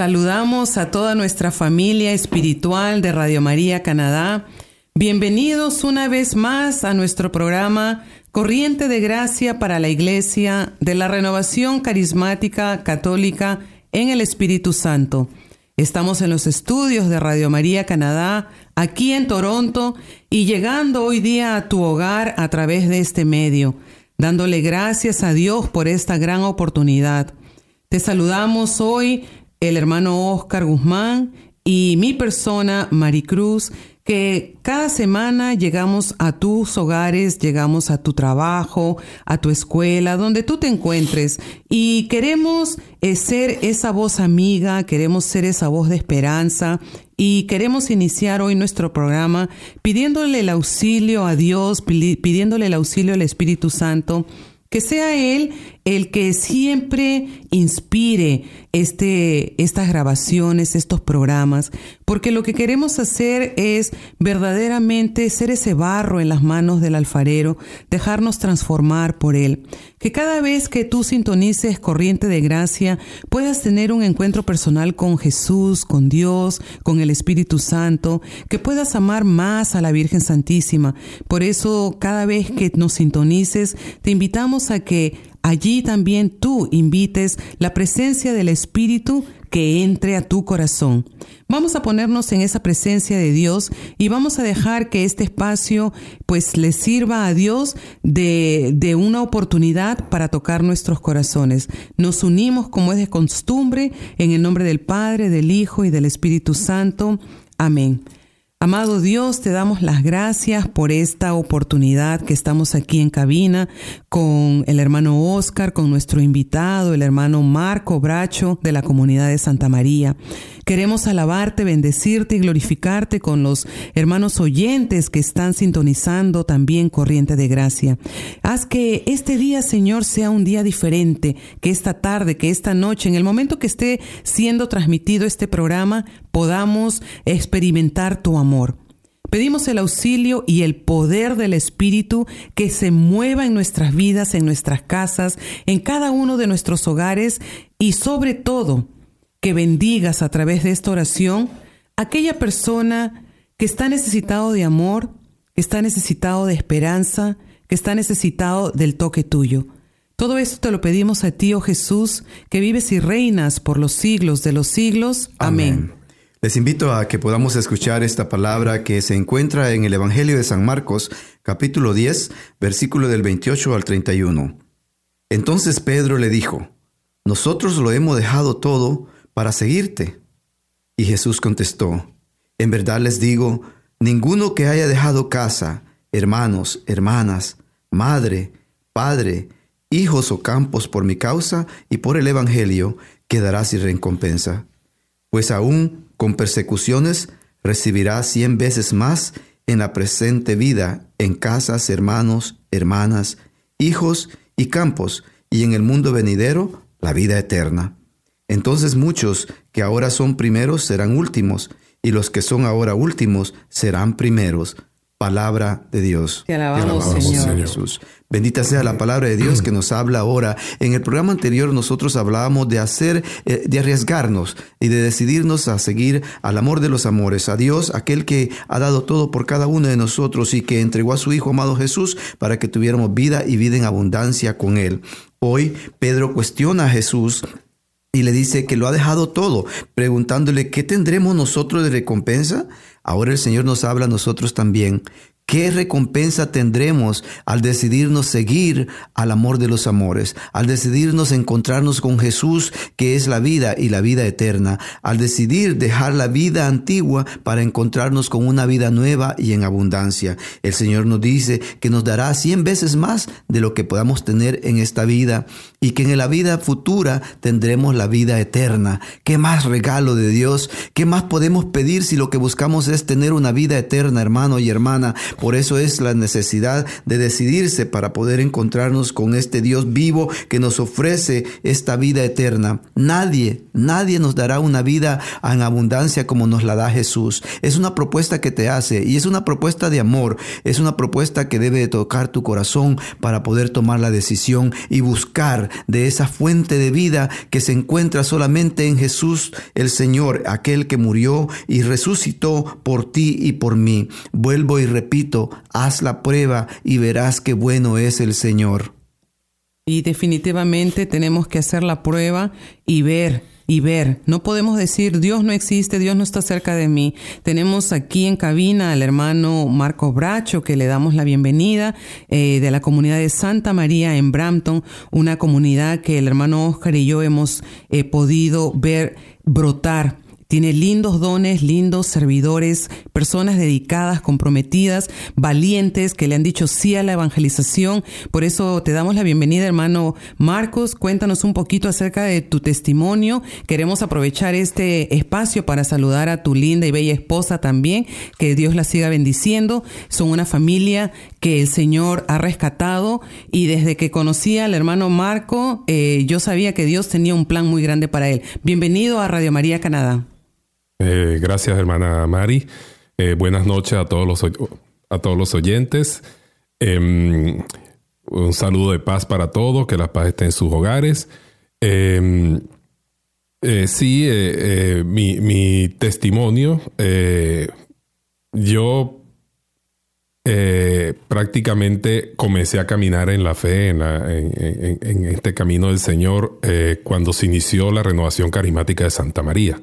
Saludamos a toda nuestra familia espiritual de Radio María Canadá. Bienvenidos una vez más a nuestro programa Corriente de Gracia para la Iglesia de la Renovación Carismática Católica en el Espíritu Santo. Estamos en los estudios de Radio María Canadá, aquí en Toronto, y llegando hoy día a tu hogar a través de este medio, dándole gracias a Dios por esta gran oportunidad. Te saludamos hoy el hermano Oscar Guzmán y mi persona, Maricruz, que cada semana llegamos a tus hogares, llegamos a tu trabajo, a tu escuela, donde tú te encuentres y queremos eh, ser esa voz amiga, queremos ser esa voz de esperanza y queremos iniciar hoy nuestro programa pidiéndole el auxilio a Dios, pidiéndole el auxilio al Espíritu Santo que sea Él el que siempre inspire este, estas grabaciones, estos programas, porque lo que queremos hacer es verdaderamente ser ese barro en las manos del alfarero, dejarnos transformar por Él. Que cada vez que tú sintonices corriente de gracia, puedas tener un encuentro personal con Jesús, con Dios, con el Espíritu Santo, que puedas amar más a la Virgen Santísima. Por eso, cada vez que nos sintonices, te invitamos a que allí también tú invites la presencia del Espíritu que entre a tu corazón. Vamos a ponernos en esa presencia de Dios y vamos a dejar que este espacio pues le sirva a Dios de, de una oportunidad para tocar nuestros corazones. Nos unimos como es de costumbre en el nombre del Padre, del Hijo y del Espíritu Santo. Amén. Amado Dios, te damos las gracias por esta oportunidad que estamos aquí en cabina con el hermano Oscar, con nuestro invitado, el hermano Marco Bracho de la comunidad de Santa María. Queremos alabarte, bendecirte y glorificarte con los hermanos oyentes que están sintonizando también Corriente de Gracia. Haz que este día, Señor, sea un día diferente, que esta tarde, que esta noche, en el momento que esté siendo transmitido este programa, podamos experimentar tu amor. Pedimos el auxilio y el poder del Espíritu que se mueva en nuestras vidas, en nuestras casas, en cada uno de nuestros hogares y sobre todo que bendigas a través de esta oración aquella persona que está necesitado de amor, que está necesitado de esperanza, que está necesitado del toque tuyo. Todo esto te lo pedimos a ti, oh Jesús, que vives y reinas por los siglos de los siglos. Amén. Les invito a que podamos escuchar esta palabra que se encuentra en el Evangelio de San Marcos, capítulo 10, versículo del 28 al 31. Entonces Pedro le dijo, Nosotros lo hemos dejado todo para seguirte. Y Jesús contestó, En verdad les digo, ninguno que haya dejado casa, hermanos, hermanas, madre, padre, hijos o campos por mi causa y por el Evangelio, quedará sin recompensa. Pues aún con persecuciones recibirá cien veces más en la presente vida, en casas, hermanos, hermanas, hijos y campos, y en el mundo venidero, la vida eterna. Entonces muchos que ahora son primeros serán últimos, y los que son ahora últimos serán primeros, palabra de Dios. Te alabamos, Señor. Jesús. Bendita sea la palabra de Dios que nos habla ahora. En el programa anterior nosotros hablábamos de hacer, eh, de arriesgarnos y de decidirnos a seguir al amor de los amores, a Dios, aquel que ha dado todo por cada uno de nosotros y que entregó a su Hijo amado Jesús para que tuviéramos vida y vida en abundancia con Él. Hoy Pedro cuestiona a Jesús y le dice que lo ha dejado todo, preguntándole, ¿qué tendremos nosotros de recompensa? Ahora el Señor nos habla a nosotros también ¿Qué recompensa tendremos al decidirnos seguir al amor de los amores, al decidirnos encontrarnos con Jesús, que es la vida y la vida eterna, al decidir dejar la vida antigua para encontrarnos con una vida nueva y en abundancia? El Señor nos dice que nos dará cien veces más de lo que podamos tener en esta vida y que en la vida futura tendremos la vida eterna. ¿Qué más regalo de Dios? ¿Qué más podemos pedir si lo que buscamos es tener una vida eterna, hermano y hermana? Por eso es la necesidad de decidirse para poder encontrarnos con este Dios vivo que nos ofrece esta vida eterna. Nadie, nadie nos dará una vida en abundancia como nos la da Jesús. Es una propuesta que te hace y es una propuesta de amor. Es una propuesta que debe tocar tu corazón para poder tomar la decisión y buscar de esa fuente de vida que se encuentra solamente en Jesús el Señor, aquel que murió y resucitó por ti y por mí. Vuelvo y repito haz la prueba y verás qué bueno es el Señor. Y definitivamente tenemos que hacer la prueba y ver y ver. No podemos decir Dios no existe, Dios no está cerca de mí. Tenemos aquí en cabina al hermano Marco Bracho, que le damos la bienvenida eh, de la comunidad de Santa María en Brampton, una comunidad que el hermano Oscar y yo hemos eh, podido ver brotar tiene lindos dones, lindos servidores, personas dedicadas, comprometidas, valientes, que le han dicho sí a la evangelización. Por eso te damos la bienvenida, hermano Marcos. Cuéntanos un poquito acerca de tu testimonio. Queremos aprovechar este espacio para saludar a tu linda y bella esposa también. Que Dios la siga bendiciendo. Son una familia que el Señor ha rescatado y desde que conocí al hermano Marco, eh, yo sabía que Dios tenía un plan muy grande para él. Bienvenido a Radio María Canadá. Eh, gracias, hermana Mari. Eh, buenas noches a todos los, a todos los oyentes. Em, un saludo de paz para todos, que la paz esté en sus hogares. Em, eh, sí, mi, testimonio, yo prácticamente comencé a caminar en la fe, en este camino del Señor, cuando se inició la renovación carismática de Santa María.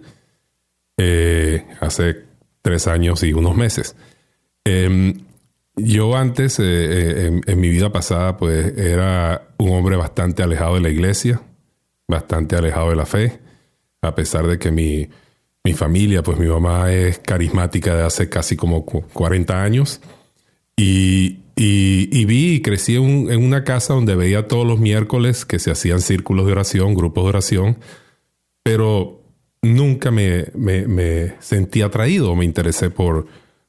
Eh, hace tres años y unos meses. Em, yo antes, eh, eh, en, mi vida pasada, pues era un hombre bastante alejado de la iglesia, bastante alejado de la fe, a pesar de que mi, mi familia, pues mi mamá es carismática de hace casi como 40 años. Y, y, vi y crecí en, en, una casa donde veía todos los miércoles que se hacían círculos de oración, grupos de oración, pero nunca me, me, sentí atraído, me interesé por,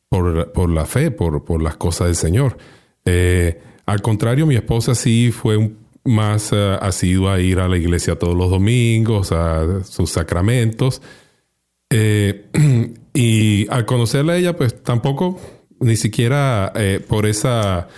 por, la fe, por, por, las cosas del Señor. Eh, al contrario, mi esposa sí fue más uh, asidua a ir a la iglesia todos los domingos, a sus sacramentos. Eh, y al conocerla a ella, pues tampoco, ni siquiera eh, por esa,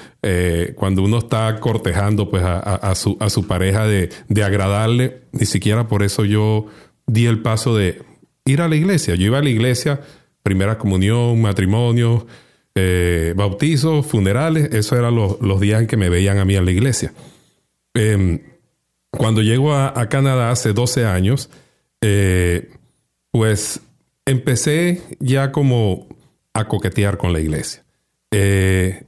cuando uno está cortejando pues a, su, a su pareja de, de agradarle, ni siquiera por eso yo di el paso de ir a la iglesia. Yo iba a la iglesia, primera comunión, matrimonio, eh, bautizos, funerales, esos eran los, días en que me veían a mí en la iglesia. Em, cuando llego a, Canadá hace 12 años, eh, pues empecé ya como a coquetear con la iglesia. Eh,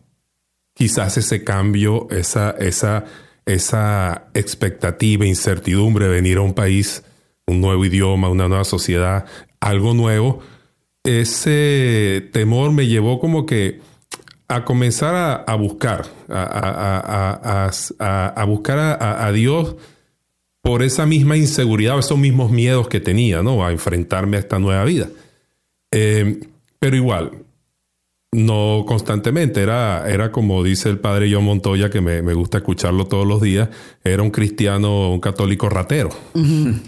quizás ese cambio, esa, esa, esa expectativa, incertidumbre de venir a un país un nuevo idioma, una nueva sociedad, algo nuevo, ese temor me llevó como que a comenzar a, buscar, a, buscar a, Dios por esa misma inseguridad, esos mismos miedos que tenía, ¿no? A enfrentarme a esta nueva vida. Eh, pero igual, no constantemente, era, era como dice el padre John Montoya, que me, gusta escucharlo todos los días, era un cristiano, un católico ratero,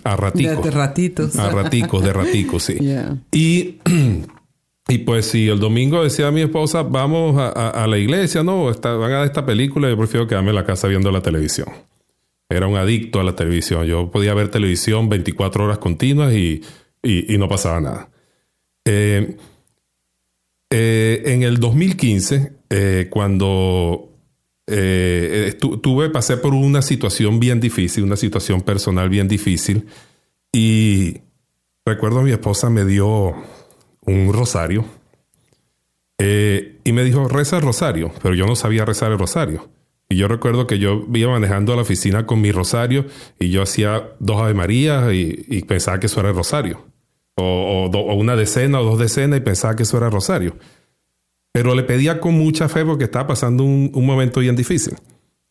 a raticos. De, ratitos. A raticos, de raticos, sí. Y y pues si el domingo decía a mi esposa, vamos a, la iglesia, no, van a esta película, yo prefiero quedarme en la casa viendo la televisión. Era un adicto a la televisión. Yo podía ver televisión 24 horas continuas y, no pasaba nada. Eh, eh, en el 2015, eh, cuando tuve, pasé por una situación bien difícil, una situación personal bien difícil, y recuerdo a mi esposa me dio un rosario. Eh, y me dijo, reza el rosario, pero yo no sabía rezar el rosario. Y yo recuerdo que yo iba manejando a la oficina con mi rosario y yo hacía dos Ave María y, pensaba que eso era el rosario. O, una decena o dos decenas y pensaba que eso era rosario. Pero le pedía con mucha fe porque estaba pasando un, momento bien difícil.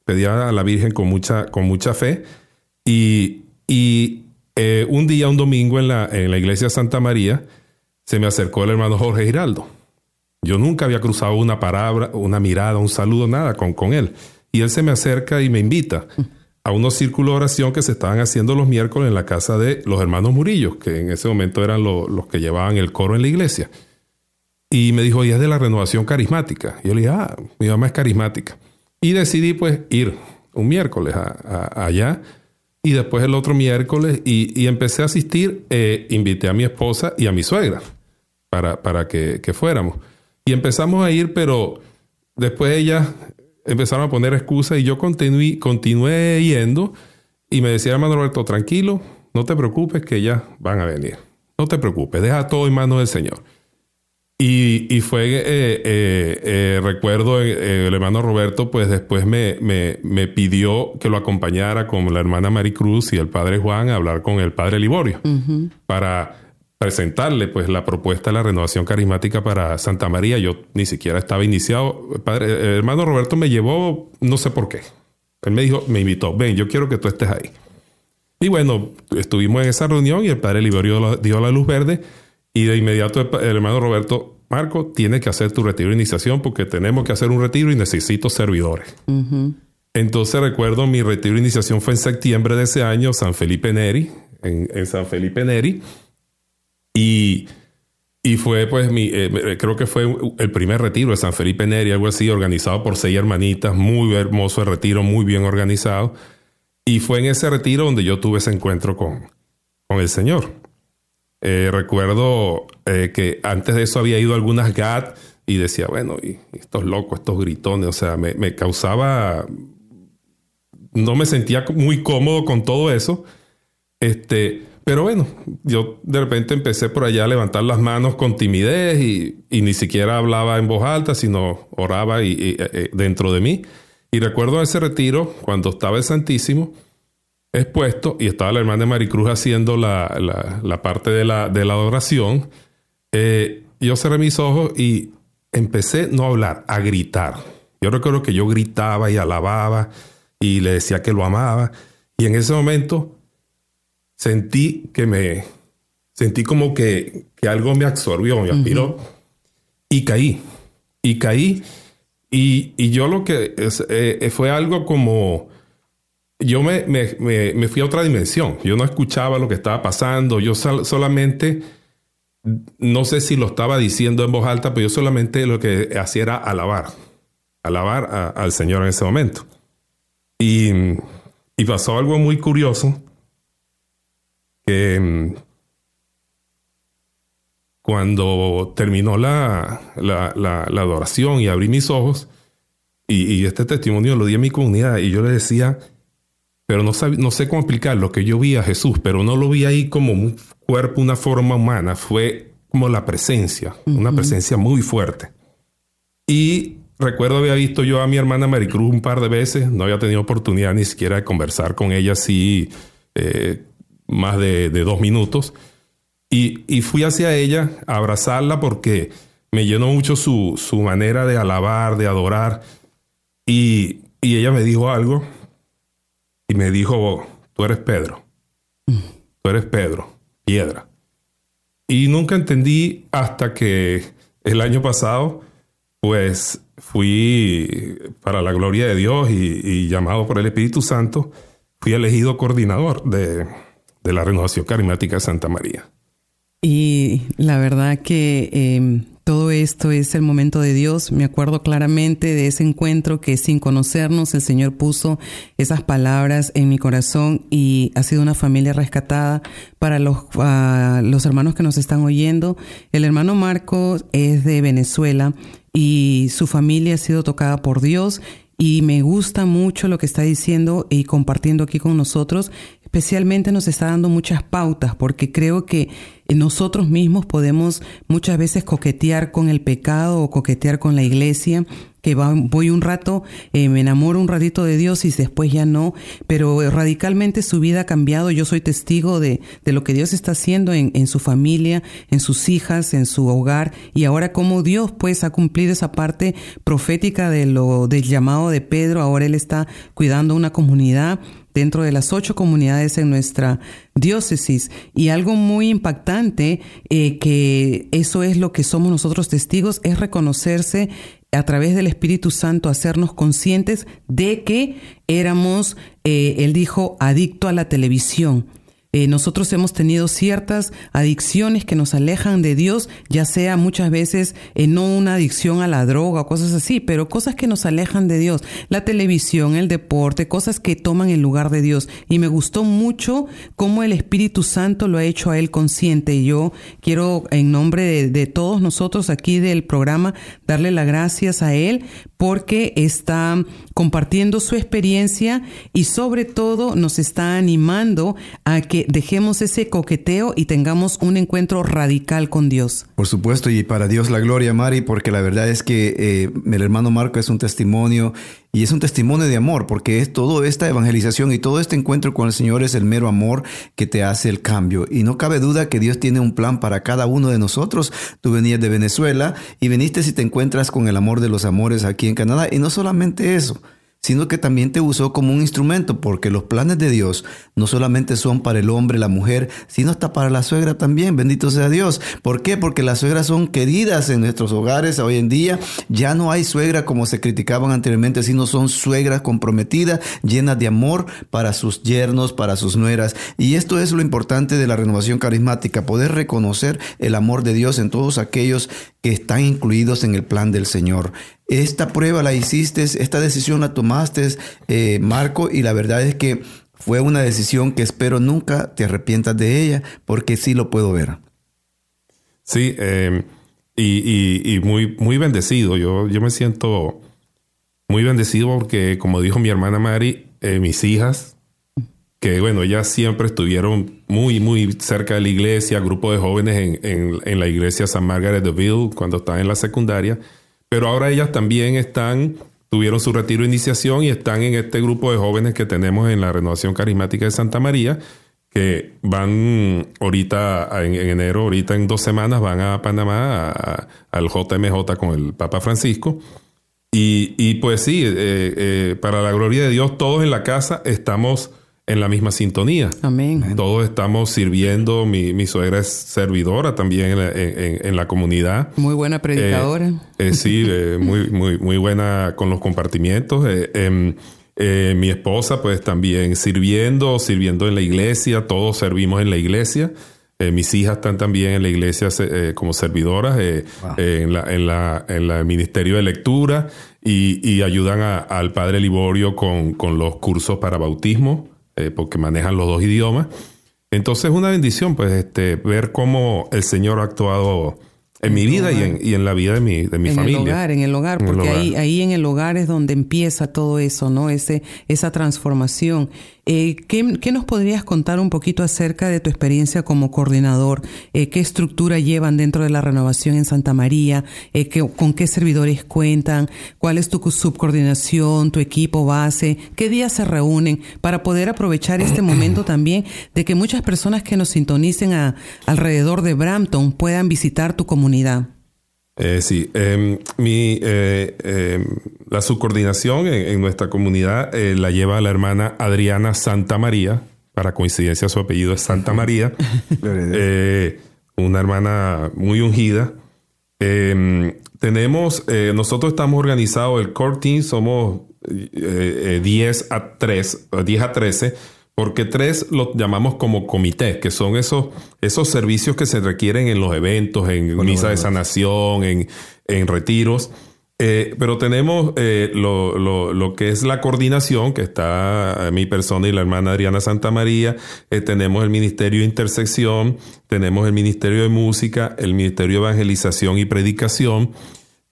Pedía a la Virgen con mucha, con mucha fe. Y, eh, un día, un domingo en la, en la iglesia de Santa María, se me acercó el hermano Jorge Giraldo. Yo nunca había cruzado una palabra, una mirada, un saludo, nada con, con él. Y él se me acerca y me invita a unos círculos de oración que se estaban haciendo los miércoles en la casa de los hermanos Murillos, que en ese momento eran los que llevaban el coro en la iglesia. Y me dijo, y es de la renovación carismática. Y yo le dije, ah, mi mamá es carismática. Y decidí pues ir un miércoles allá y después el otro miércoles y, empecé a asistir, eh, invité a mi esposa y a mi suegra para, para que, fuéramos. Y empezamos a ir, pero después ellas empezaron a poner excusas y yo continué, continué yendo y me decía, hermano Roberto, tranquilo, no te preocupes que ellas van a venir. No te preocupes, deja todo en manos del Señor. Y, fue, eh, eh, eh, recuerdo, el hermano Roberto, pues después me, me, pidió que lo acompañara con la hermana Maricruz y el padre Juan a hablar con el padre Liborio para presentarle pues la propuesta de la renovación carismática para Santa María. Yo ni siquiera estaba iniciado. Padre, el hermano Roberto me llevó, no sé por qué. Él me dijo, me invitó, ven, yo quiero que tú estés ahí. Y bueno, estuvimos en esa reunión y el padre Liborio dio la luz verde y de inmediato el, hermano Roberto, Marco, tiene que hacer tu retiro de iniciación porque tenemos que hacer un retiro y necesito servidores. Entonces recuerdo mi retiro de iniciación fue en septiembre de ese año, San Felipe Neri, en, San Felipe Neri. Y, y fue pues mi, eh, creo que fue el primer retiro de San Felipe Neri, algo así, organizado por seis hermanitas, muy hermoso el retiro, muy bien organizado. Y fue en ese retiro donde yo tuve ese encuentro con, con el Señor. Eh, recuerdo eh, que antes de eso había ido a algunas GAT y decía, bueno, y, estos locos, estos gritones, o sea, me, causaba, no me sentía muy cómodo con todo eso. Este, pero bueno, yo de repente empecé por allá a levantar las manos con timidez y, ni siquiera hablaba en voz alta, sino oraba y, eh, dentro de mí. Y recuerdo ese retiro, cuando estaba el Santísimo, expuesto y estaba la hermana Maricruz haciendo la, la, parte de la, de la adoración, eh, yo cerré mis ojos y empecé no a hablar, a gritar. Yo recuerdo que yo gritaba y alababa y le decía que lo amaba. Y en ese momento sentí que me, sentí como que, que algo me absorbió, me aspiró y caí. Y caí. Y, y yo lo que eh, fue algo como, yo me, me, fui a otra dimensión. Yo no escuchaba lo que estaba pasando. Yo solamente, no sé si lo estaba diciendo en voz alta, pero yo solamente lo que hacía era alabar. Alabar al Señor en ese momento. Y, y, pasó algo muy curioso que mm, cuando terminó la, la, la, adoración y abrí mis ojos, y, y, este testimonio lo di a mi comunidad, y yo le decía, pero no, no sé cómo explicar lo que yo vi a Jesús, pero no lo vi ahí como un cuerpo, una forma humana, fue como la presencia, una presencia muy fuerte. Y recuerdo había visto yo a mi hermana Maricruz un par de veces, no había tenido oportunidad ni siquiera de conversar con ella así eh, más de, dos minutos. Y, fui hacia ella a abrazarla porque me llenó mucho su, manera de alabar, de adorar. Y, y ella me dijo algo y me dijo, tú eres Pedro, tú eres Pedro, piedra. Y nunca entendí hasta que el año pasado, pues fui para la gloria de Dios y, llamado por el Espíritu Santo, fui elegido coordinador de, la renovación carismática de Santa María. Y la verdad que em, Todo esto es el momento de Dios. Me acuerdo claramente de ese encuentro que sin conocernos el Señor puso esas palabras en mi corazón y ha sido una familia rescatada para los, los hermanos que nos están oyendo. El hermano Marcos es de Venezuela y su familia ha sido tocada por Dios y me gusta mucho lo que está diciendo y compartiendo aquí con nosotros. Especialmente nos está dando muchas pautas porque creo que nosotros mismos podemos muchas veces coquetear con el pecado o coquetear con la iglesia, que voy un rato, eh, me enamoro un ratito de Dios y después ya no, pero radicalmente su vida ha cambiado. Yo soy testigo de, de lo que Dios está haciendo en, en, su familia, en sus hijas, en su hogar y ahora como Dios pues ha cumplido esa parte profética de lo, del llamado de Pedro. Ahora él está cuidando una comunidad dentro de las ocho comunidades en nuestra diócesis. Y algo muy impactante, eh, que eso es lo que somos nosotros testigos, es reconocerse a través del Espíritu Santo, hacernos conscientes de que éramos, eh, él dijo, adicto a la televisión eh, nosotros hemos tenido ciertas adicciones que nos alejan de Dios, ya sea muchas veces no una adicción a la droga o cosas así, pero cosas que nos alejan de Dios. La televisión, el deporte, cosas que toman el lugar de Dios. Y me gustó mucho cómo el Espíritu Santo lo ha hecho a él consciente. Y yo quiero, en nombre de todos nosotros aquí del programa, darle las gracias a él porque está compartiendo su experiencia y sobre todo nos está animando a que dejemos ese coqueteo y tengamos un encuentro radical con Dios. Por supuesto, y para Dios la gloria, Mari, porque la verdad es que eh, el hermano Marco es un testimonio y es un testimonio de amor, porque es toda esta evangelización y todo este encuentro con el Señor es el mero amor que te hace el cambio. Y no cabe duda que Dios tiene un plan para cada uno de nosotros. Tú venías de Venezuela y viniste si te encuentras con el amor de los amores aquí en Canadá. Y no solamente eso, sino que también te usó como un instrumento, porque los planes de Dios no solamente son para el hombre, la mujer, sino hasta para la suegra también, bendito sea Dios. ¿Por qué? Porque las suegras son queridas en nuestros hogares hoy en día. Ya no hay suegra como se criticaban anteriormente, sino son suegras comprometidas, llenas de amor para sus yernos, para sus nueras. Y esto es lo importante de la renovación carismática, poder reconocer el amor de Dios en todos aquellos que están incluidos en el plan del Señor. Esta prueba la hiciste, esta decisión la tomaste, eh, Marco, y la verdad es que fue una decisión que espero nunca te arrepientas de ella, porque sí lo puedo ver. Sí, em, y, muy, muy bendecido. Yo, yo me siento muy bendecido porque, como dijo mi hermana Mari, eh, mis hijas, que bueno, ellas siempre estuvieron muy, muy cerca de la iglesia, grupo de jóvenes en, en, la iglesia San Margaret de Ville cuando estaban en la secundaria pero ahora ellas también están, tuvieron su retiro de iniciación y están en este grupo de jóvenes que tenemos en la Renovación Carismática de Santa María, que van ahorita en, enero, ahorita en dos semanas, van a Panamá al JMJ con el Papa Francisco. Y, y pues sí, eh, eh, para la gloria de Dios, todos en la casa estamos en la misma sintonía. Amén. Todos estamos sirviendo. Mi, mi suegra es servidora también en, la comunidad. Muy buena predicadora. Eh, eh, sí, eh, muy, muy, muy buena con los compartimientos. Em, mi esposa, pues también sirviendo, sirviendo en la iglesia. Todos servimos en la iglesia. mis hijas están también en la iglesia como servidoras en, la, en, la, en el ministerio de lectura y, y ayudan al padre Liborio con, con los cursos para bautismo. Eh, porque manejan los dos idiomas. Entonces es una bendición, pues, este, ver cómo el Señor ha actuado en mi vida y en, y en, la vida de mi, de mi familia. En el hogar, en el hogar, porque Ahí, ahí en el hogar es donde empieza todo eso, ¿no? Ese, esa transformación. Eh, ¿qué, nos podrías contar un poquito acerca de tu experiencia como coordinador? Eh, ¿Qué estructura llevan dentro de la renovación en Santa María? Eh, ¿Con qué servidores cuentan? ¿Cuál es tu subcoordinación, tu equipo base? ¿Qué días se reúnen? Para poder aprovechar este momento también de que muchas personas que nos sintonicen a, alrededor de Brampton puedan visitar tu comunidad. Eh, sí, em, mi, eh, em, la subcoordinación en, nuestra comunidad eh, la lleva la hermana Adriana Santa María, para coincidencia su apellido es Santa María, una hermana muy ungida. Em, tenemos, nosotros estamos organizados, el core team somos 10 a 3, 10 a 13, porque tres lo llamamos como comité, que son esos, esos servicios que se requieren en los eventos, en misa de sanación, en, en retiros. Eh, pero tenemos eh, lo, lo, lo, que es la coordinación, que está mi persona y la hermana Adriana Santa María, eh, tenemos el Ministerio de Intersección, tenemos el Ministerio de Música, el Ministerio de Evangelización y Predicación,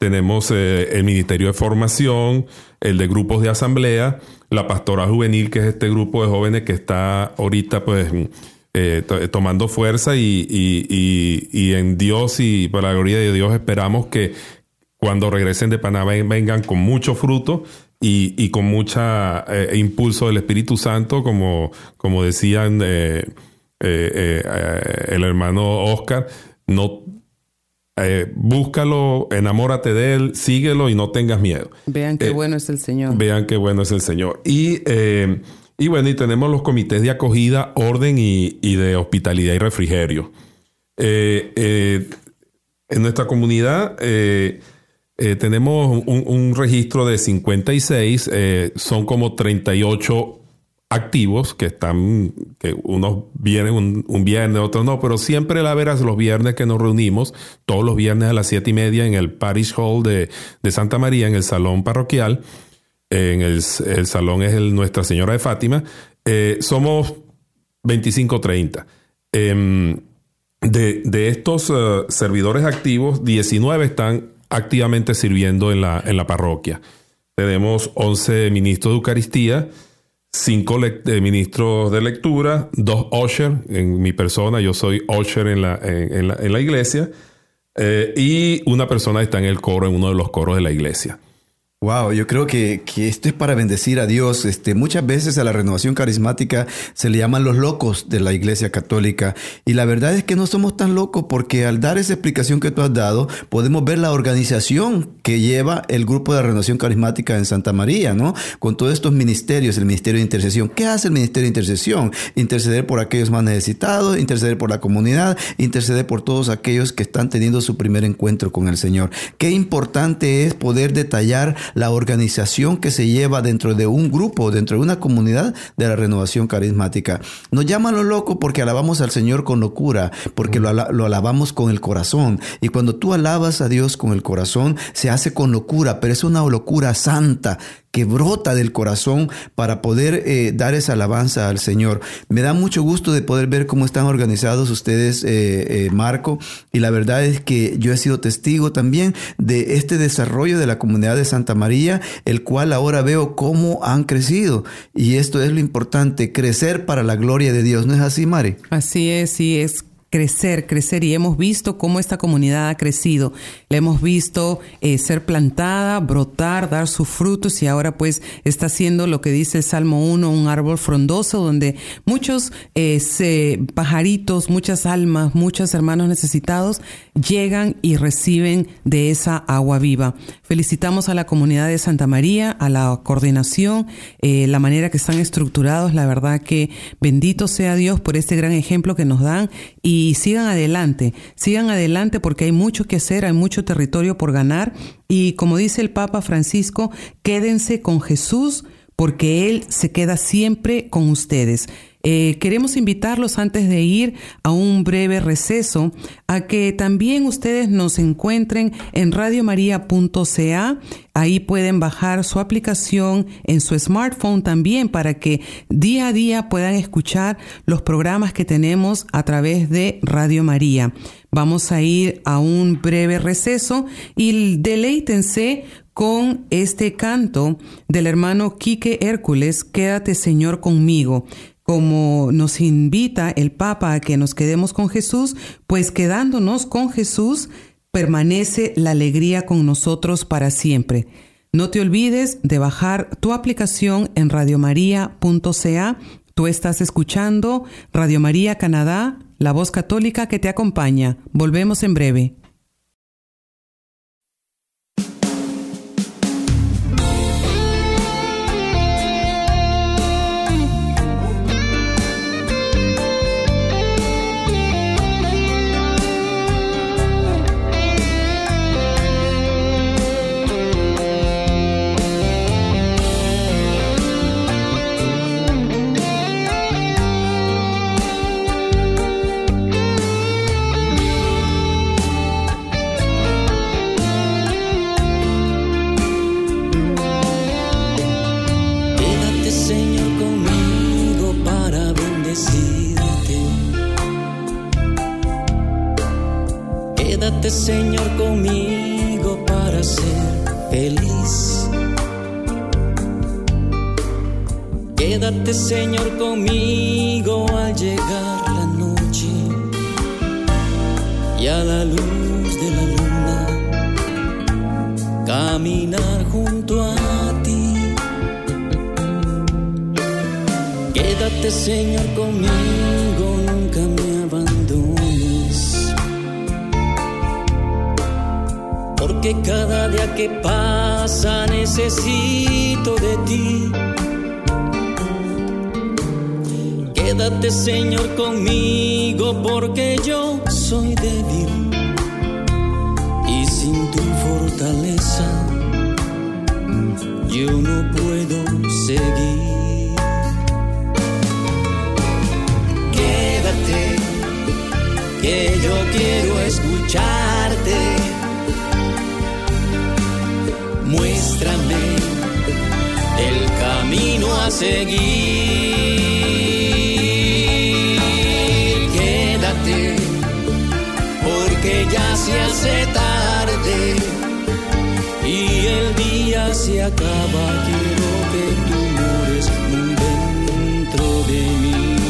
tenemos el Ministerio de Formación, el de grupos de asamblea, la Pastora Juvenil, que es este grupo de jóvenes que está ahorita pues tomando fuerza y, y, y, en Dios y por la gloria de Dios esperamos que cuando regresen de Panamá vengan con mucho fruto y, con mucha eh, impulso del Espíritu Santo, como, como decían eh, eh, el hermano Oscar, no búscalo, enamórate de él, síguelo y no tengas miedo. Vean qué bueno es el Señor. Vean qué bueno es el Señor. Y, y bueno, y tenemos los comités de acogida, orden y, y de hospitalidad y refrigerio. en nuestra comunidad eh, tenemos un, registro de 56, eh, son como 38 activos que están, que unos vienen un, viernes, otros no, pero siempre la veras los viernes que nos reunimos, todos los viernes a las siete y media en el Parish Hall de, Santa María, en el salón parroquial, en el, salón es el Nuestra Señora de Fátima, eh, somos 25-30. Em, de, de, estos servidores activos, 19 están activamente sirviendo en la, en la parroquia. Tenemos 11 ministros de Eucaristía, 5 eh, ministros de lectura, 2 usher en mi persona, yo soy usher en la, en, la, en la iglesia, eh, y una persona está en el coro, en uno de los coros de la iglesia. Wow, yo creo que, que, esto es para bendecir a Dios. Este, muchas veces a la renovación carismática se le llaman los locos de la Iglesia Católica. Y la verdad es que no somos tan locos porque al dar esa explicación que tú has dado, podemos ver la organización que lleva el grupo de renovación carismática en Santa María, ¿no? Con todos estos ministerios, el Ministerio de Intercesión. ¿Qué hace el Ministerio de Intercesión? Interceder por aquellos más necesitados, interceder por la comunidad, interceder por todos aquellos que están teniendo su primer encuentro con el Señor. Qué importante es poder detallar la organización que se lleva dentro de un grupo, dentro de una comunidad de la renovación carismática. Nos llaman los locos porque alabamos al Señor con locura, porque lo, lo alabamos con el corazón. Y cuando tú alabas a Dios con el corazón, se hace con locura, pero es una locura santa que brota del corazón para poder eh, dar esa alabanza al Señor. Me da mucho gusto de poder ver cómo están organizados ustedes, eh, eh, Marco, y la verdad es que yo he sido testigo también de este desarrollo de la comunidad de Santa María, el cual ahora veo cómo han crecido. Y esto es lo importante, crecer para la gloria de Dios. ¿No es así, Mari? Así es, sí es crecer, crecer y hemos visto cómo esta comunidad ha crecido. La hemos visto eh, ser plantada, brotar, dar sus frutos y ahora pues está haciendo lo que dice el Salmo 1, un árbol frondoso donde muchos eh, pajaritos, muchas almas, muchos hermanos necesitados llegan y reciben de esa agua viva. Felicitamos a la comunidad de Santa María, a la coordinación, eh, la manera que están estructurados. La verdad que bendito sea Dios por este gran ejemplo que nos dan y sigan adelante, sigan adelante porque hay mucho que hacer, hay mucho territorio por ganar y como dice el Papa Francisco, quédense con Jesús porque Él se queda siempre con ustedes. Eh, queremos invitarlos antes de ir a un breve receso a que también ustedes nos encuentren en radiomaria.ca. Ahí pueden bajar su aplicación en su smartphone también para que día a día puedan escuchar los programas que tenemos a través de Radio María. Vamos a ir a un breve receso y deleítense con este canto del hermano Quique Hércules, Quédate Señor conmigo como nos invita el Papa a que nos quedemos con Jesús, pues quedándonos con Jesús, permanece la alegría con nosotros para siempre. No te olvides de bajar tu aplicación en radiomaria.ca. Tú estás escuchando Radio María Canadá, la voz católica que te acompaña. Volvemos en breve. Conmigo para ser feliz. Quédate Señor conmigo al llegar la noche y a la luz de la luna caminar junto a ti. Quédate Señor conmigo, Porque cada día que pasa necesito de ti. Quédate Señor conmigo porque yo soy débil y sin tu fortaleza yo no puedo seguir. Quédate, que yo quiero escucharte. Muéstrame el camino a seguir. Quédate, porque ya se hace tarde y el día se acaba. Quiero que tú mores muy dentro de mí.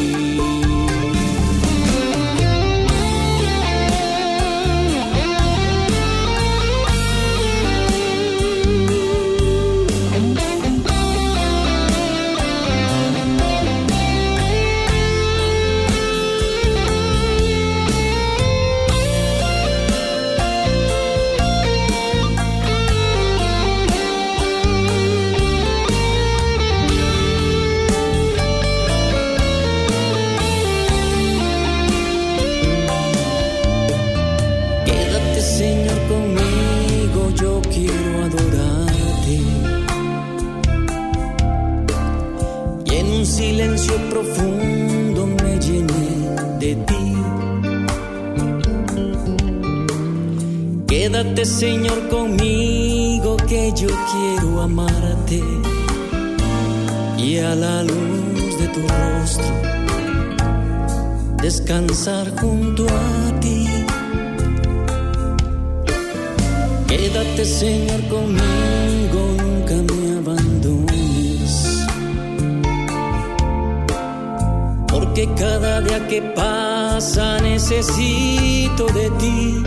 Que pasa necesito de ti.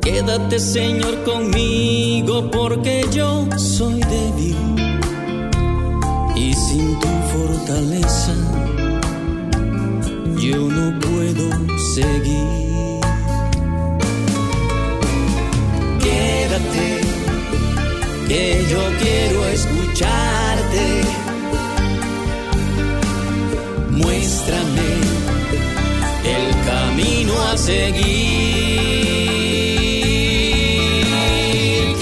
Quédate Señor conmigo porque yo soy débil y sin tu fortaleza yo no puedo seguir. Quédate, que yo quiero escucharte. Seguir.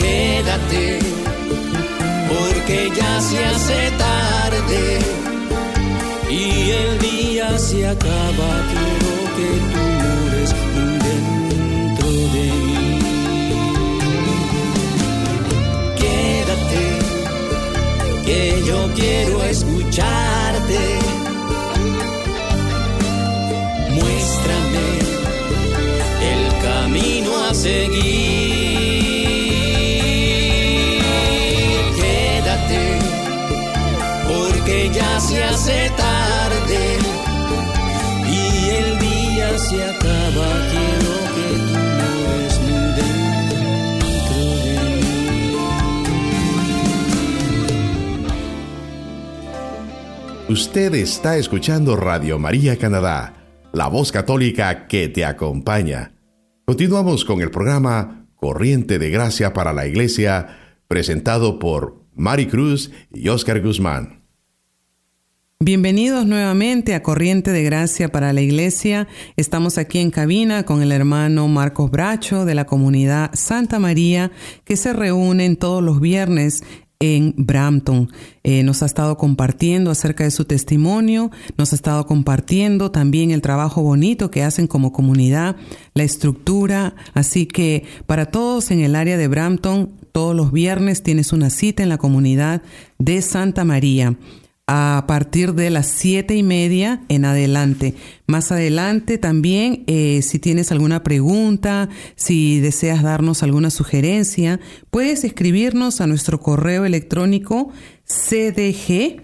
Quédate, porque ya se hace tarde y el día se acaba. Quiero que tú mures muy dentro de mí. Quédate, que yo quiero escucharte. Muéstrame seguir. Quédate, porque ya se hace tarde y el día se acaba. Quiero que tú mores muy dentro. Usted está escuchando Radio María Canadá, la voz católica que te acompaña. Continuamos con el programa Corriente de Gracia para la Iglesia, presentado por Mari Cruz y Oscar Guzmán. Bienvenidos nuevamente a Corriente de Gracia para la Iglesia. Estamos aquí en cabina con el hermano Marcos Bracho de la comunidad Santa María que se reúnen todos los viernes en Brampton. Eh, nos ha estado compartiendo acerca de su testimonio, nos ha estado compartiendo también el trabajo bonito que hacen como comunidad, la estructura. Así que para todos en el área de Brampton, todos los viernes tienes una cita en la comunidad de Santa María. A partir de las siete y media en adelante. Más adelante también, eh, si tienes alguna pregunta, si deseas darnos alguna sugerencia, puedes escribirnos a nuestro correo electrónico cdg,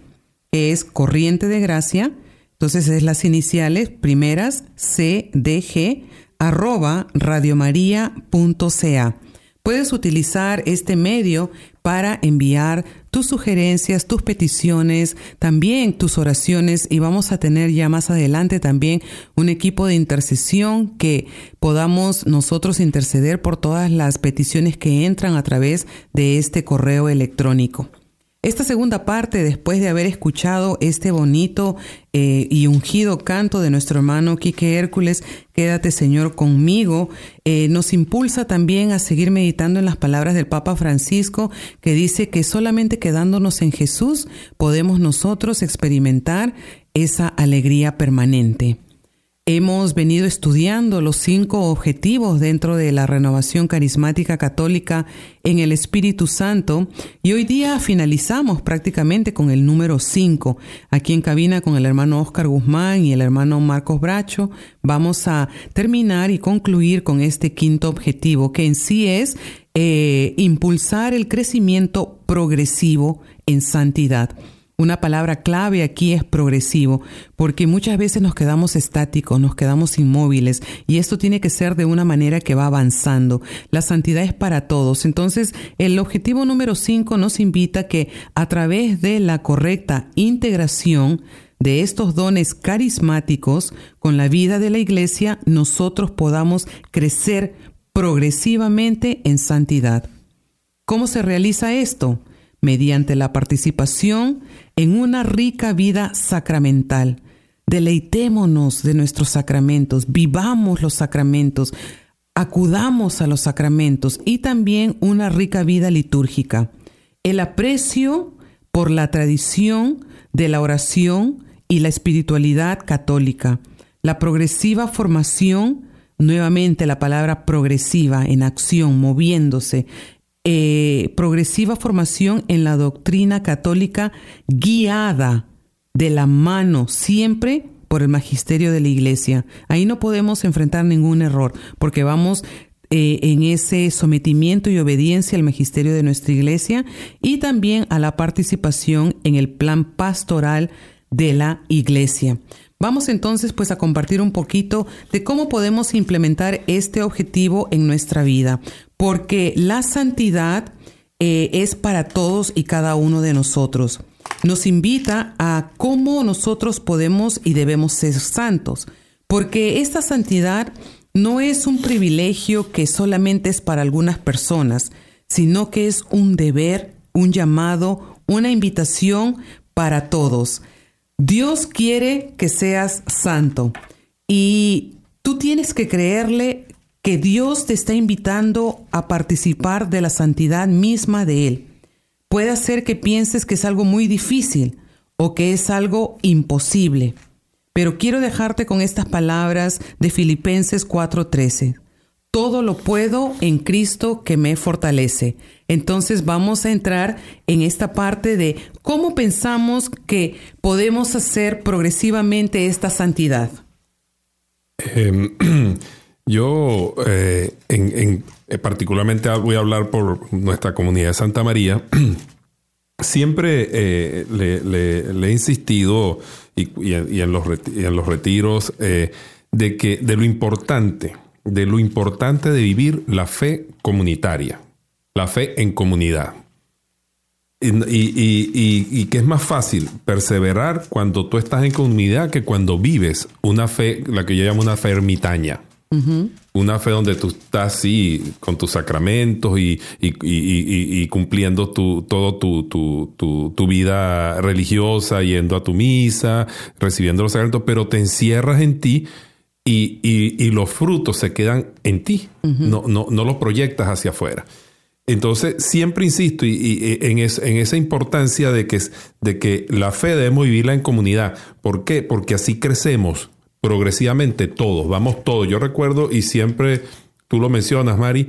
que es corriente de gracia. Entonces es las iniciales primeras cdg arroba radiomaria.ca. Puedes utilizar este medio para enviar tus sugerencias, tus peticiones, también tus oraciones y vamos a tener ya más adelante también un equipo de intercesión que podamos nosotros interceder por todas las peticiones que entran a través de este correo electrónico. Esta segunda parte, después de haber escuchado este bonito eh, y ungido canto de nuestro hermano Quique Hércules, Quédate Señor conmigo, eh, nos impulsa también a seguir meditando en las palabras del Papa Francisco, que dice que solamente quedándonos en Jesús podemos nosotros experimentar esa alegría permanente. Hemos venido estudiando los cinco objetivos dentro de la renovación carismática católica en el Espíritu Santo y hoy día finalizamos prácticamente con el número cinco. Aquí en cabina con el hermano Oscar Guzmán y el hermano Marcos Bracho vamos a terminar y concluir con este quinto objetivo que en sí es eh, impulsar el crecimiento progresivo en santidad. Una palabra clave aquí es progresivo, porque muchas veces nos quedamos estáticos, nos quedamos inmóviles, y esto tiene que ser de una manera que va avanzando. La santidad es para todos. Entonces, el objetivo número 5 nos invita que a través de la correcta integración de estos dones carismáticos con la vida de la iglesia, nosotros podamos crecer progresivamente en santidad. ¿Cómo se realiza esto? Mediante la participación en una rica vida sacramental. Deleitémonos de nuestros sacramentos, vivamos los sacramentos, acudamos a los sacramentos y también una rica vida litúrgica. El aprecio por la tradición de la oración y la espiritualidad católica. La progresiva formación, nuevamente la palabra progresiva en acción, moviéndose, eh, progresiva formación en la doctrina católica guiada de la mano siempre por el magisterio de la iglesia. Ahí no podemos enfrentar ningún error porque vamos eh, en ese sometimiento y obediencia al magisterio de nuestra iglesia y también a la participación en el plan pastoral de la iglesia. Vamos entonces pues a compartir un poquito de cómo podemos implementar este objetivo en nuestra vida, porque la santidad eh, es para todos y cada uno de nosotros. Nos invita a cómo nosotros podemos y debemos ser santos, porque esta santidad no es un privilegio que solamente es para algunas personas, sino que es un deber, un llamado, una invitación para todos. Dios quiere que seas santo y tú tienes que creerle que Dios te está invitando a participar de la santidad misma de Él. Puede ser que pienses que es algo muy difícil o que es algo imposible, pero quiero dejarte con estas palabras de Filipenses 4:13 todo lo puedo en Cristo que me fortalece. Entonces vamos a entrar en esta parte de cómo pensamos que podemos hacer progresivamente esta santidad. Em, yo, eh, eh, particularmente voy a hablar por nuestra comunidad de Santa María. Siempre eh, le, he insistido y, en, los, en, los, retiros de que de lo importante de lo importante de vivir la fe comunitaria, la fe en comunidad. Y, que es más fácil perseverar cuando tú estás en comunidad que cuando vives una fe, la que yo llamo una fe ermitaña. Una fe donde tú estás así con tus sacramentos y, cumpliendo tu, todo tu, tu, tu, vida religiosa, yendo a tu misa, recibiendo los sacramentos, pero te encierras en ti y, los frutos se quedan en ti, no, no, no los proyectas hacia afuera. Entonces, siempre insisto y, en, en, esa importancia de que, de que la fe debemos vivirla en comunidad. ¿Por qué? Porque así crecemos progresivamente todos, vamos todos. Yo recuerdo y siempre tú lo mencionas, Mari,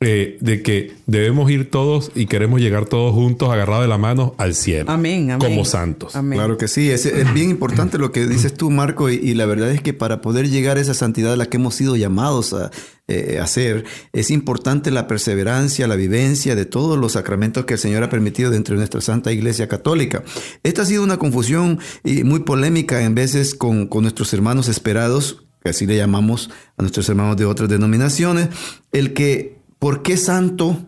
eh, de que debemos ir todos y queremos llegar todos juntos, agarrados de la mano, al cielo. Amén, amén. Como santos. Amén. Claro que sí, es, es bien importante lo que dices tú, Marco, y, y la verdad es que para poder llegar a esa santidad a la que hemos sido llamados a eh, hacer, es importante la perseverancia, la vivencia de todos los sacramentos que el Señor ha permitido dentro de nuestra Santa Iglesia Católica. Esta ha sido una confusión y muy polémica en veces con, con nuestros hermanos esperados, que así le llamamos a nuestros hermanos de otras denominaciones, el que ¿Por qué santo?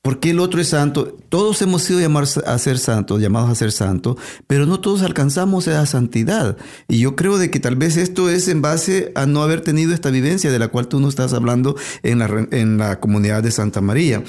¿Por qué el otro es santo? Todos hemos sido llamados a ser santos, llamados a ser santos, pero no todos alcanzamos esa santidad. Y yo creo de que tal vez esto es en base a no haber tenido esta vivencia de la cual tú nos estás hablando en la, en la comunidad de Santa María.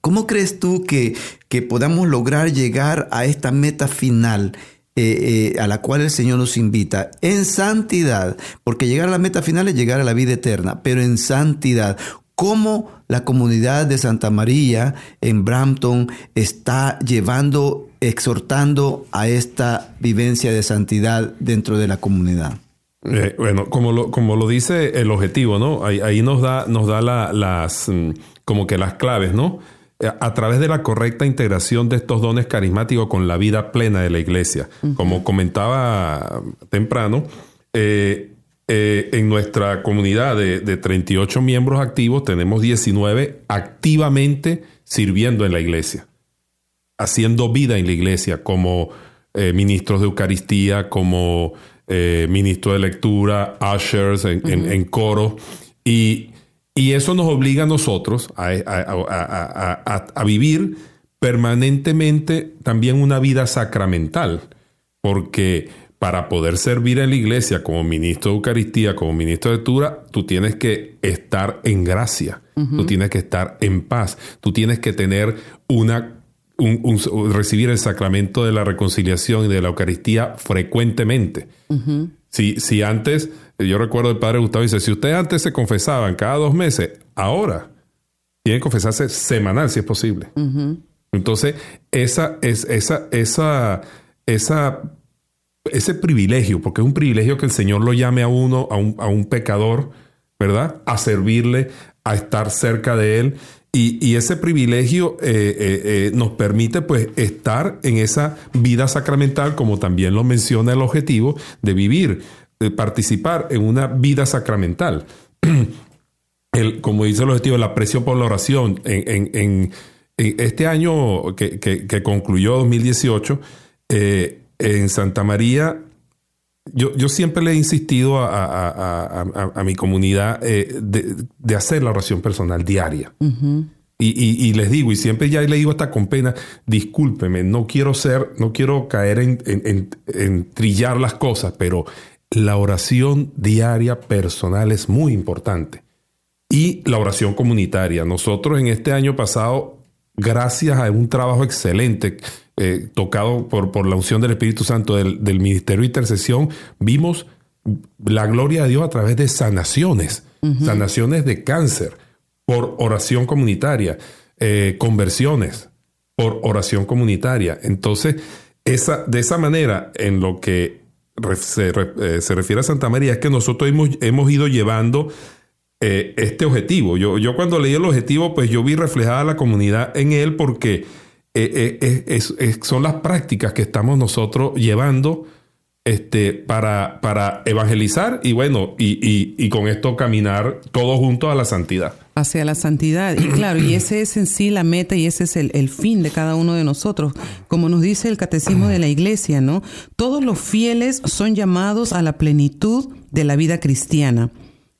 ¿Cómo crees tú que, que podamos lograr llegar a esta meta final? Eh, eh, a la cual el Señor nos invita en santidad, porque llegar a la meta final es llegar a la vida eterna, pero en santidad cómo la comunidad de Santa María en Brampton está llevando, exhortando a esta vivencia de santidad dentro de la comunidad. Eh, bueno, como lo, como lo dice el objetivo, ¿no? Ahí, ahí nos da, nos da la, las, mm, como que las claves, ¿no? Eh, A través de la correcta integración de estos dones carismáticos con la vida plena de la iglesia. Como comentaba temprano, eh, eh, en nuestra comunidad de, de 38 miembros activos tenemos 19 activamente sirviendo en la iglesia, haciendo vida en la iglesia como eh, ministros de Eucaristía, como ministros de lectura, ushers en, en- en coro. Y, y eso nos obliga a nosotros a, a- a- a- a- a vivir permanentemente también una vida sacramental, porque para poder servir en la iglesia como ministro de Eucaristía, como ministro de lectura, tú tienes que estar en gracia, tú tienes que estar en paz, tú tienes que tener una un- un- recibir el sacramento de la reconciliación y de la Eucaristía frecuentemente. si, si antes, yo recuerdo el padre Gustavo dice, si ustedes antes se confesaban cada dos meses, ahora tienen que confesarse semanal si es posible. Entonces, esa, es, esa, esa, esa, ese privilegio, porque es un privilegio que el Señor lo llame a uno, a un, a un pecador, ¿verdad? A servirle, a estar cerca de Él. Y, y ese privilegio eh, eh, eh, nos permite pues estar en esa vida sacramental, como también lo menciona el objetivo, de vivir, participar en una vida sacramental. el, como dice el objetivo, el aprecio por la oración. En, en- en- en este año que, que- que concluyó 2018, eh, en Santa María, yo, yo siempre le he insistido a, a- a- a- a- a mi comunidad eh, de, de hacer la oración personal diaria. Y, y- y les digo, y siempre ya le digo hasta con pena, discúlpeme, no quiero ser, no quiero caer en, en- en- en trillar las cosas, pero la oración diaria personal es muy importante. Y la oración comunitaria. Nosotros en este año pasado, gracias a un trabajo excelente eh, tocado por, por la unción del Espíritu Santo del, del Ministerio de Intercesión, vimos la gloria de Dios a través de sanaciones, sanaciones de cáncer, por oración comunitaria, eh, conversiones, por oración comunitaria. Entonces, esa, de esa manera, en lo que se, eh, se refiere a Santa María, es que nosotros hemos, hemos ido llevando eh, este objetivo. Yo, yo cuando leí el objetivo, pues yo vi reflejada la comunidad en él porque eh, son las prácticas que estamos nosotros llevando este, para, para evangelizar y bueno, y, y- y con esto caminar todos juntos a la santidad. Hacia la santidad. Y claro, y ese es en sí la meta y ese es el, el fin de cada uno de nosotros. Como nos dice el catecismo de la iglesia, ¿no? Todos los fieles son llamados a la plenitud de la vida cristiana.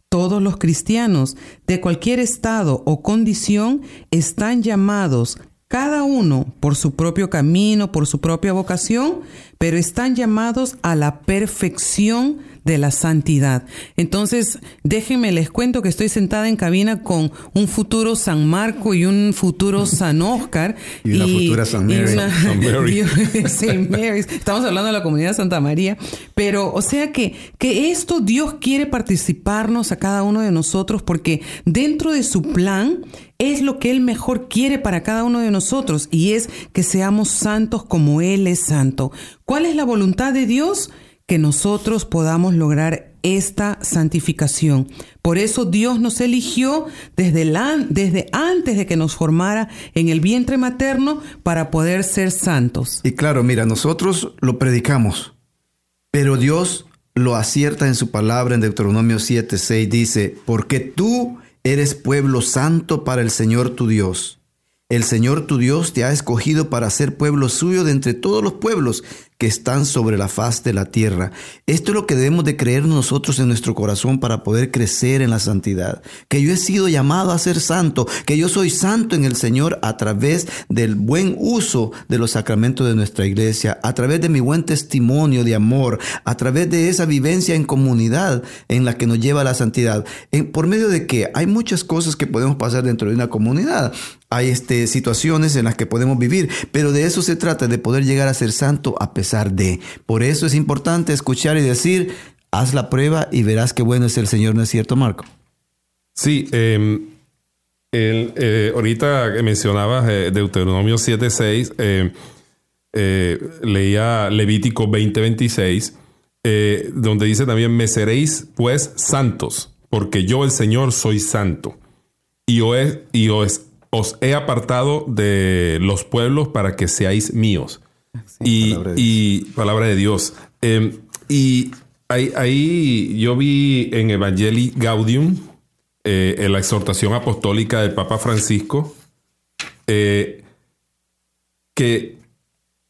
Todos los cristianos de cualquier estado o condición están llamados, cada uno por su propio camino, por su propia vocación, pero están llamados a la perfección de la santidad. Entonces, déjenme les cuento que estoy sentada en cabina con un futuro San Marco y un futuro San Oscar. Y una futura San Mary. una- San Mary. y- Saint Mary's. Estamos hablando de la comunidad de Santa María. Pero, o sea que, que esto Dios quiere participarnos a cada uno de nosotros porque dentro de su plan es lo que Él mejor quiere para cada uno de nosotros y es que seamos santos como Él es santo. ¿Cuál es la voluntad de Dios? Que nosotros podamos lograr esta santificación. Por eso Dios nos eligió desde, la, desde antes de que nos formara en el vientre materno para poder ser santos. Y claro, mira, nosotros lo predicamos, pero Dios lo acierta en su palabra en Deuteronomio 7, 6, dice, porque tú eres pueblo santo para el Señor tu Dios. El Señor tu Dios te ha escogido para ser pueblo suyo de entre todos los pueblos que están sobre la faz de la tierra. Esto es lo que debemos de creer nosotros en nuestro corazón para poder crecer en la santidad. Que yo he sido llamado a ser santo, que yo soy santo en el Señor a través del buen uso de los sacramentos de nuestra iglesia, a través de mi buen testimonio de amor, a través de esa vivencia en comunidad en la que nos lleva a la santidad. por medio de que hay muchas cosas que podemos pasar dentro de una comunidad hay este, situaciones en las que podemos vivir, pero de eso se trata, de poder llegar a ser santo a pesar de. Por eso es importante escuchar y decir, haz la prueba y verás qué bueno es el Señor, ¿no es cierto, Marco? Sí, em, eh, ahorita que mencionabas eh, Deuteronomio 7.6, eh, eh, leía Levítico 20.26, donde dice también, me seréis pues santos, porque yo el Señor soy santo, y, os, y os, os he apartado de los pueblos para que seáis míos y, palabra de Dios. Em, y ahí, yo vi en Evangelii Gaudium, eh, en la exhortación apostólica del Papa Francisco, eh, que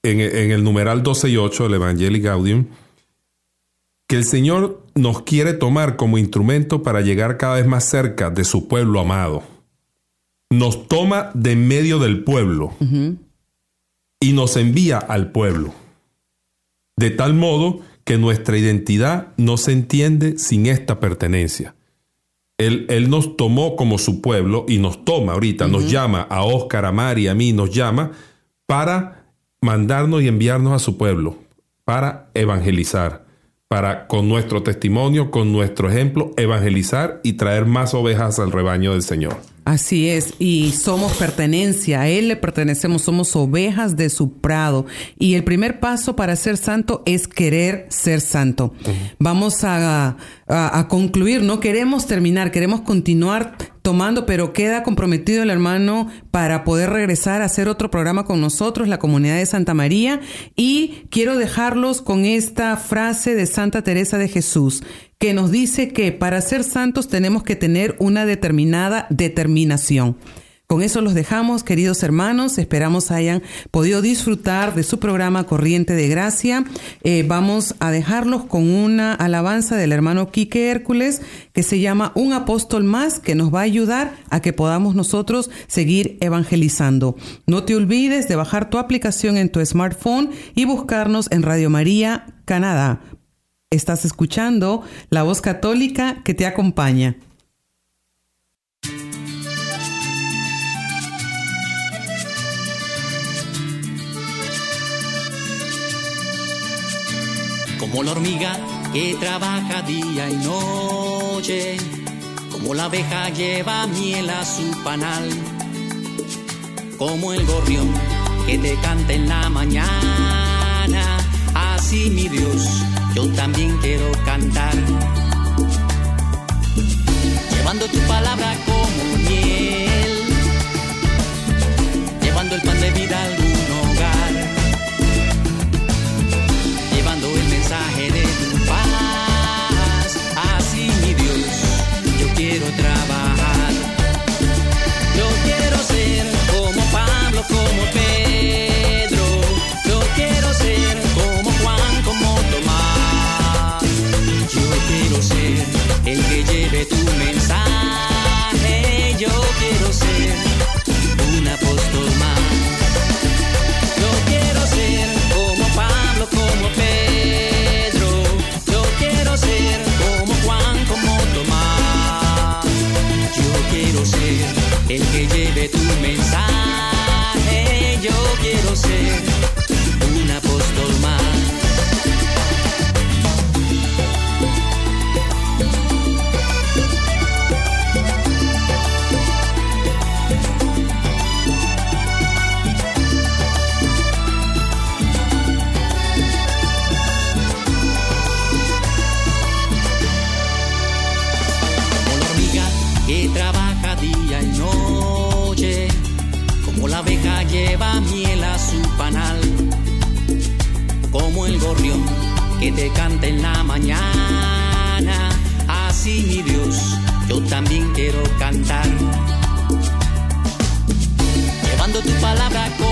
en, el numeral 12 y 8 del Evangelii Gaudium, que el Señor nos quiere tomar como instrumento para llegar cada vez más cerca de su pueblo amado. Nos toma de medio del pueblo y nos envía al pueblo. De tal modo que nuestra identidad no se entiende sin esta pertenencia. Él, él nos tomó como su pueblo y nos toma ahorita, nos llama a Oscar, a Mari, a mí, nos llama para mandarnos y enviarnos a su pueblo, para evangelizar, para con nuestro testimonio, con nuestro ejemplo, evangelizar y traer más ovejas al rebaño del Señor. Así es, y somos pertenencia, a Él le pertenecemos, somos ovejas de su prado. Y el primer paso para ser santo es querer ser santo. Vamos a, a, concluir, no queremos terminar, queremos continuar tomando, pero queda comprometido el hermano para poder regresar a hacer otro programa con nosotros, la comunidad de Santa María. Y quiero dejarlos con esta frase de Santa Teresa de Jesús que nos dice que para ser santos tenemos que tener una determinada determinación. Con eso los dejamos, queridos hermanos. Esperamos hayan podido disfrutar de su programa Corriente de Gracia. Eh, vamos a dejarlos con una alabanza del hermano Quique Hércules que se llama Un apóstol más que nos va a ayudar a que podamos nosotros seguir evangelizando. No te olvides de bajar tu aplicación en tu smartphone y buscarnos en Radio María Canadá Estás escuchando la voz católica que te acompaña. Como la hormiga que trabaja día y noche, como la abeja lleva miel a su panal, como el gorrión que te canta en la mañana, así mi Dios yo también quiero cantar. Llevando tu palabra como miel, llevando el pan de vida a algún hogar, llevando el mensaje de tu paz. Así, mi Dios, yo quiero trabajar. Tu mensaje. te cante en la mañana. Así mi Dios, yo también quiero cantar. Llevando tu palabra con